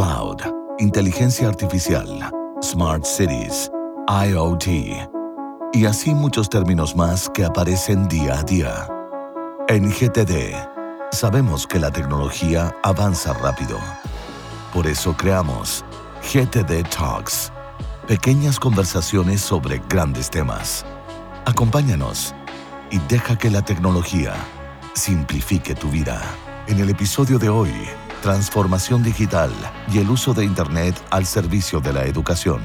cloud, inteligencia artificial, smart cities, IoT y así muchos términos más que aparecen día a día. En GTD, sabemos que la tecnología avanza rápido. Por eso creamos GTD Talks, pequeñas conversaciones sobre grandes temas. Acompáñanos y deja que la tecnología simplifique tu vida. En el episodio de hoy, transformación digital y el uso de Internet al servicio de la educación.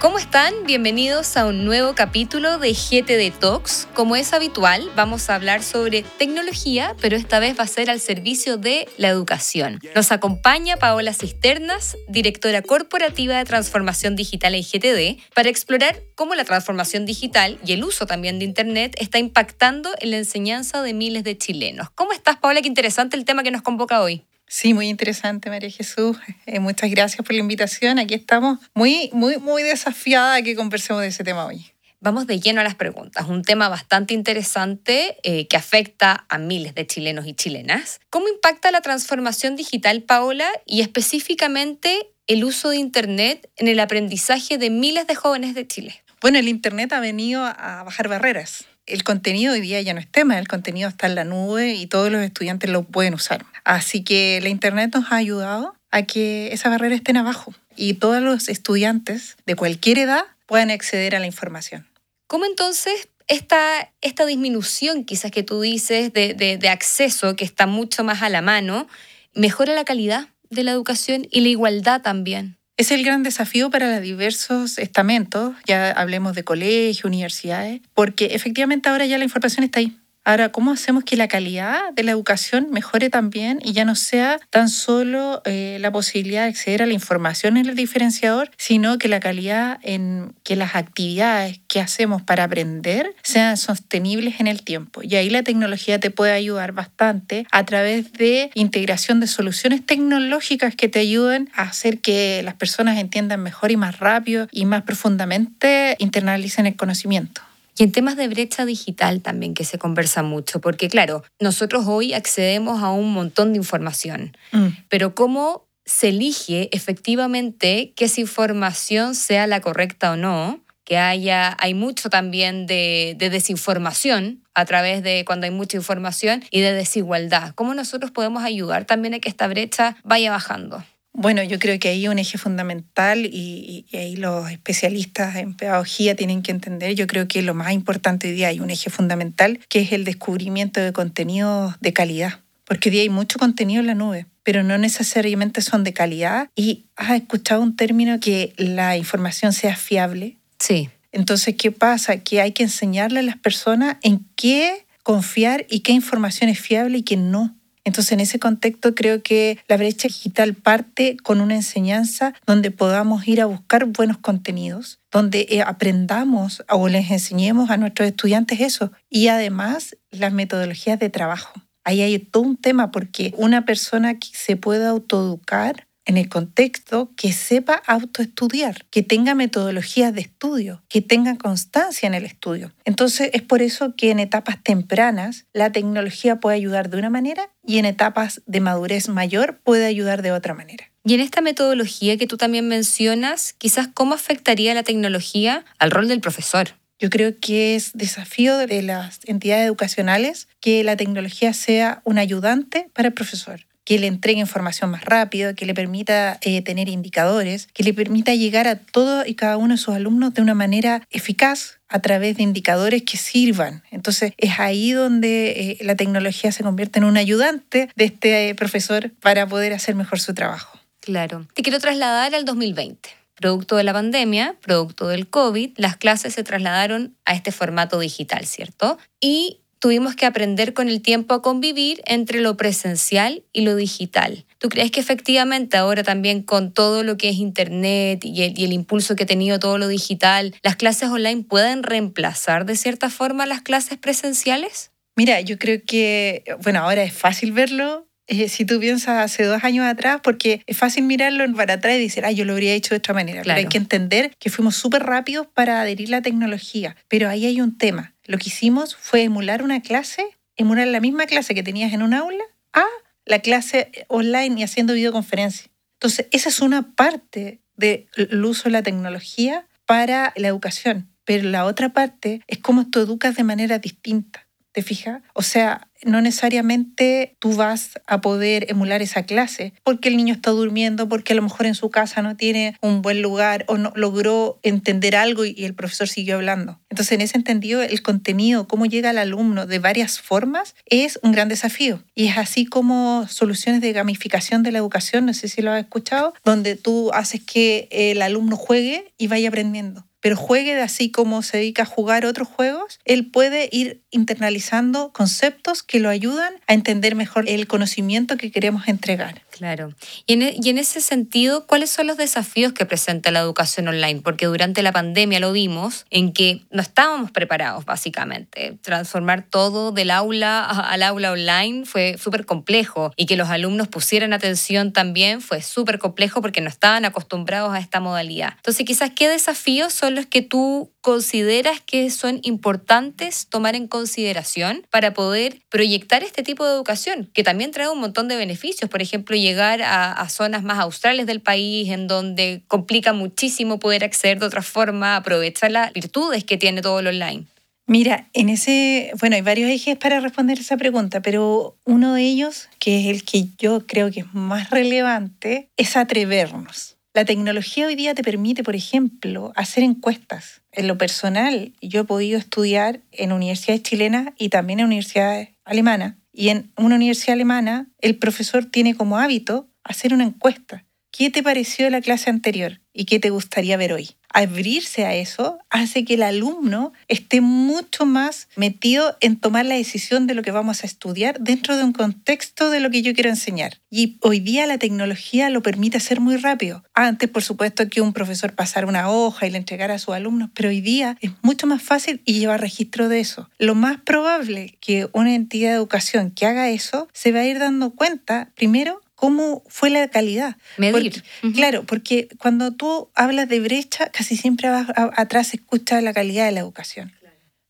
¿Cómo están? Bienvenidos a un nuevo capítulo de GT Talks. Como es habitual, vamos a hablar sobre tecnología, pero esta vez va a ser al servicio de la educación. Nos acompaña Paola Cisternas, directora corporativa de transformación digital en GTD, para explorar cómo la transformación digital y el uso también de Internet está impactando en la enseñanza de miles de chilenos. ¿Cómo estás, Paola? Qué interesante el tema que nos convoca hoy. Sí, muy interesante, María Jesús. Eh, muchas gracias por la invitación. Aquí estamos muy, muy, muy desafiada a que conversemos de ese tema hoy. Vamos de lleno a las preguntas. Un tema bastante interesante eh, que afecta a miles de chilenos y chilenas. ¿Cómo impacta la transformación digital, Paola, y específicamente el uso de Internet en el aprendizaje de miles de jóvenes de Chile? Bueno, el Internet ha venido a bajar barreras el contenido hoy día ya no es tema, el contenido está en la nube y todos los estudiantes lo pueden usar. Así que la Internet nos ha ayudado a que esa barrera estén abajo y todos los estudiantes de cualquier edad puedan acceder a la información. ¿Cómo entonces esta, esta disminución quizás que tú dices de, de acceso, que está mucho más a la mano, mejora la calidad de la educación y la igualdad también? Es el gran desafío para los diversos estamentos, ya hablemos de colegios, universidades, porque efectivamente ahora ya la información está ahí. Ahora, ¿cómo hacemos que la calidad de la educación mejore también y ya no sea tan solo eh, la posibilidad de acceder a la información en el diferenciador, sino que la calidad en que las actividades que hacemos para aprender sean sostenibles en el tiempo? Y ahí la tecnología te puede ayudar bastante a través de integración de soluciones tecnológicas que te ayuden a hacer que las personas entiendan mejor y más rápido y más profundamente internalicen el conocimiento. Y en temas de brecha digital también que se conversa mucho, porque claro, nosotros hoy accedemos a un montón de información, mm. pero ¿cómo se elige efectivamente que esa información sea la correcta o no? Que haya, hay mucho también de, de desinformación a través de cuando hay mucha información y de desigualdad. ¿Cómo nosotros podemos ayudar también a que esta brecha vaya bajando? Bueno, yo creo que ahí un eje fundamental y, ahí los especialistas en pedagogía tienen que entender, yo creo que lo más importante hoy día hay un eje fundamental que es el descubrimiento de contenidos de calidad, porque hoy día hay mucho contenido en la nube pero no necesariamente son de calidad. Y has escuchado un término que la información sea fiable. Sí. Entonces, ¿qué pasa? Que hay que enseñarle a las personas en qué confiar y qué información es fiable y qué no. Entonces, en ese contexto, creo que la brecha digital parte con una enseñanza donde podamos ir a buscar buenos contenidos, donde eh, aprendamos o les enseñemos a nuestros estudiantes eso y además las metodologías de trabajo. Ahí hay todo un tema porque una persona que se pueda autoeducar en el contexto que sepa autoestudiar, que tenga metodologías de estudio, que tenga constancia en el estudio. Entonces es por eso que en etapas tempranas la tecnología puede ayudar de una manera y en etapas de madurez mayor puede ayudar de otra manera. Y en esta metodología que tú también mencionas, quizás cómo afectaría la tecnología al rol del profesor. Yo creo que es desafío de las entidades educacionales que la tecnología sea un ayudante para el profesor que le entregue información más rápido, que le permita eh, tener indicadores, que le permita llegar a todos y cada uno de sus alumnos de una manera eficaz a través de indicadores que sirvan. Entonces es ahí donde eh, la tecnología se convierte en un ayudante de este eh, profesor para poder hacer mejor su trabajo. Claro. Te quiero trasladar al 2020. Producto de la pandemia, producto del COVID, las clases se trasladaron a este formato digital, ¿cierto? Y tuvimos que aprender con el tiempo a convivir entre lo presencial y lo digital. ¿Tú crees que efectivamente ahora también con todo lo que es Internet y el, impulso que ha tenido todo lo digital, las clases online pueden reemplazar de cierta forma las clases presenciales? Mira, yo creo que, bueno, ahora es fácil verlo. Eh, si tú piensas hace dos años atrás, porque es fácil mirarlo para atrás y decir, ah, yo lo habría hecho de otra manera. Pero hay que entender que fuimos súper rápidos para adherir la tecnología. Pero ahí hay un tema lo que hicimos fue emular una clase, emular la misma clase que tenías en un aula a la clase online y haciendo videoconferencia. Entonces, esa es una parte del uso de la tecnología para la educación, pero la otra parte es cómo tú educas de manera distinta. ¿Te fijas? O sea, no necesariamente tú vas a poder emular esa clase porque el niño está durmiendo, porque a lo mejor en su casa no tiene un buen lugar o no logró entender algo y el profesor siguió hablando. Entonces, en ese entendido, el contenido, cómo llega al alumno de varias formas, es un gran desafío. Y es así como soluciones de gamificación de la educación, no sé si lo has escuchado, donde tú haces que el alumno juegue y vaya aprendiendo pero juegue de así como se dedica a jugar otros juegos, él puede ir internalizando conceptos que lo ayudan a entender mejor el conocimiento que queremos entregar. Claro. Y en, e, y en, ese sentido, ¿cuáles son los desafíos que presenta la educación online? Porque durante la pandemia lo vimos en que no estábamos preparados, básicamente. Transformar todo del aula al aula online fue súper complejo y que los alumnos pusieran atención también fue súper complejo porque no estaban acostumbrados a esta modalidad. Entonces, quizás, ¿qué desafíos son los que tú consideras que son importantes tomar en consideración para poder proyectar este tipo de educación, que también trae un montón de beneficios? Por ejemplo, llegar a, zonas más australes del país, en donde complica muchísimo poder acceder de otra forma, aprovechar las virtudes que tiene todo lo online. Mira, en ese, bueno, hay varios ejes para responder esa pregunta, pero uno de ellos, que es el que yo creo que es más relevante, es atrevernos. La tecnología hoy día te permite, por ejemplo, hacer encuestas. En lo personal, yo he podido estudiar en universidades chilenas y también en universidades alemanas y en una universidad alemana, el profesor tiene como hábito hacer una encuesta. ¿Qué te pareció la clase anterior y qué te gustaría ver hoy? Abrirse a eso hace que el alumno esté mucho más metido en tomar la decisión de lo que vamos a estudiar dentro de un contexto de lo que yo quiero enseñar. Y hoy día la tecnología lo permite hacer muy rápido. Antes, por supuesto, que un profesor pasara una hoja y le entregara a sus alumnos, pero hoy día es mucho más fácil y lleva registro de eso. Lo más probable que una entidad de educación que haga eso se va a ir dando cuenta, primero, cómo fue la calidad. Medir. Claro, porque cuando tú hablas de brecha, casi siempre atrás se escucha la calidad de la educación.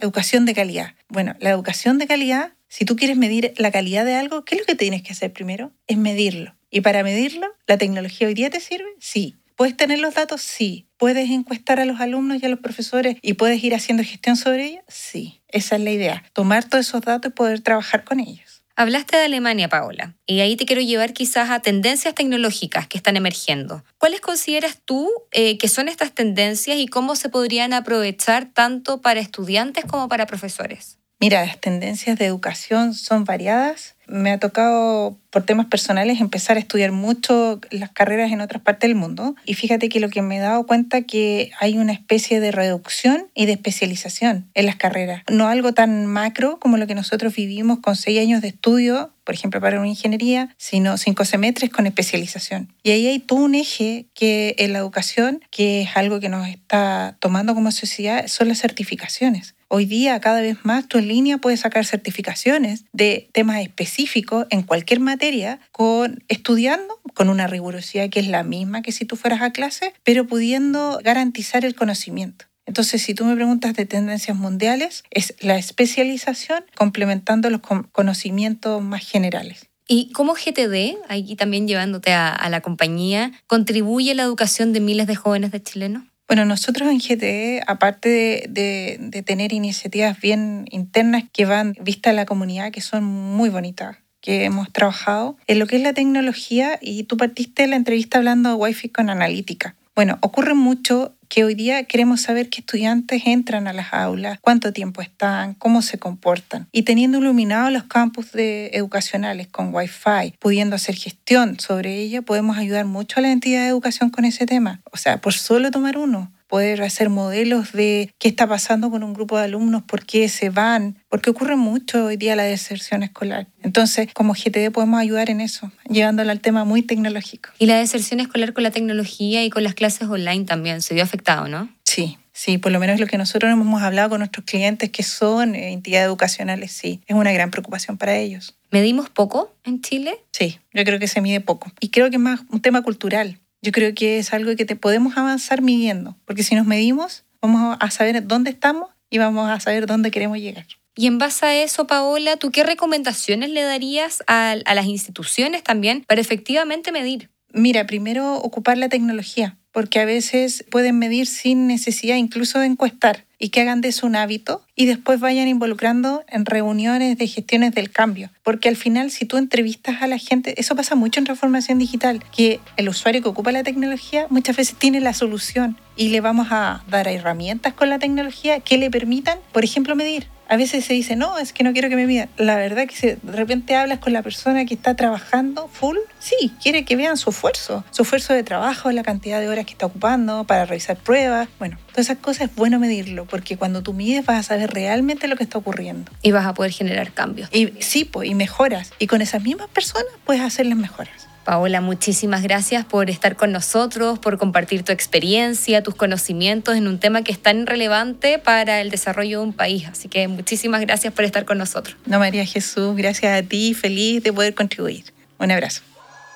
Educación de calidad. Bueno, la educación de calidad, si tú quieres medir la calidad de algo, ¿qué es lo que tienes que hacer primero? Es medirlo. Y para medirlo, ¿la tecnología hoy día te sirve? Sí. ¿Puedes tener los datos? Sí. ¿Puedes encuestar a los alumnos y a los profesores y puedes ir haciendo gestión sobre ellos? Sí. Esa es la idea. Tomar todos esos datos y poder trabajar con ellos. Hablaste de Alemania, Paola, y ahí te quiero llevar quizás a tendencias tecnológicas que están emergiendo. ¿Cuáles consideras tú eh, que son estas tendencias y cómo se podrían aprovechar tanto para estudiantes como para profesores? Mira, las tendencias de educación son variadas me ha tocado por temas personales empezar a estudiar mucho las carreras en otras partes del mundo y fíjate que lo que me he dado cuenta que hay una especie de reducción y de especialización en las carreras. No algo tan macro como lo que nosotros vivimos con seis años de estudio, por ejemplo, para una ingeniería, sino cinco semestres con especialización. Y ahí hay todo un eje que en la educación, que es algo que nos está tomando como sociedad, son las certificaciones. Hoy día, cada vez más, tú en línea puedes sacar certificaciones de temas específicos en cualquier materia, con, estudiando con una rigurosidad que es la misma que si tú fueras a clase, pero pudiendo garantizar el conocimiento. Entonces, si tú me preguntas de tendencias mundiales, es la especialización complementando los conocimientos más generales. ¿Y cómo GTD, aquí también llevándote a, a la compañía, contribuye a la educación de miles de jóvenes de chilenos? Bueno, nosotros en GTE, aparte de, tener iniciativas bien internas que van vista a la comunidad, que son muy bonitas, que hemos trabajado en lo que es la tecnología, y tú partiste la entrevista hablando de Wi-Fi con analítica. Bueno, ocurre mucho que hoy día queremos saber qué estudiantes entran a las aulas, cuánto tiempo están, cómo se comportan. Y teniendo iluminados los campus de educacionales con Wi-Fi, pudiendo hacer gestión sobre ello, podemos ayudar mucho a la entidad de educación con ese tema. O sea, por solo tomar uno, poder hacer modelos de qué está pasando con un grupo de alumnos, por qué se van, porque ocurre mucho hoy día la deserción escolar. Entonces, como GTD podemos ayudar en eso, llevándolo al tema muy tecnológico. Y la deserción escolar con la tecnología y con las clases online también se vio afectado, ¿no? Sí, Sí, por lo menos lo que nosotros hemos hablado con nuestros clientes que son eh, entidades educacionales, sí, es una gran preocupación para ellos. ¿Medimos poco en Chile? Sí, yo creo que se mide poco. Y creo que es más un tema cultural. Yo creo que es algo que te podemos avanzar midiendo, porque si nos medimos, vamos a saber dónde estamos y vamos a saber dónde queremos llegar. Y en base a eso, Paola, ¿tú qué recomendaciones le darías a, las instituciones también para efectivamente medir? Mira, primero ocupar la tecnología, porque a veces pueden medir sin necesidad incluso de encuestar y que hagan de eso un hábito y después vayan involucrando en reuniones de gestiones del cambio. Porque al final, si tú entrevistas a la gente, eso pasa mucho en transformación digital, que el usuario que ocupa la tecnología muchas veces tiene la solución y le vamos a dar herramientas con la tecnología que le permitan, por ejemplo, medir a veces se dice, no, es que no quiero que me midan. La verdad que si de repente hablas con la persona que está trabajando full, sí, quiere que vean su esfuerzo, su esfuerzo de trabajo, la cantidad de horas que está ocupando para revisar pruebas. Bueno, todas esas cosas es bueno medirlo, porque cuando tú mides vas a saber realmente lo que está ocurriendo. Y vas a poder generar cambios. Y sí, pues, y mejoras. Y con esas mismas personas puedes hacer las mejoras. Paola, muchísimas gracias por estar con nosotros, por compartir tu experiencia, tus conocimientos en un tema que es tan relevante para el desarrollo de un país. Así que muchísimas gracias por estar con nosotros. No, María Jesús, gracias a ti, feliz de poder contribuir. Un abrazo.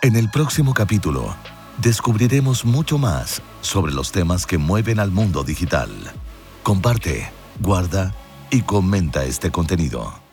En el próximo capítulo descubriremos mucho más sobre los temas que mueven al mundo digital. Comparte, guarda y comenta este contenido.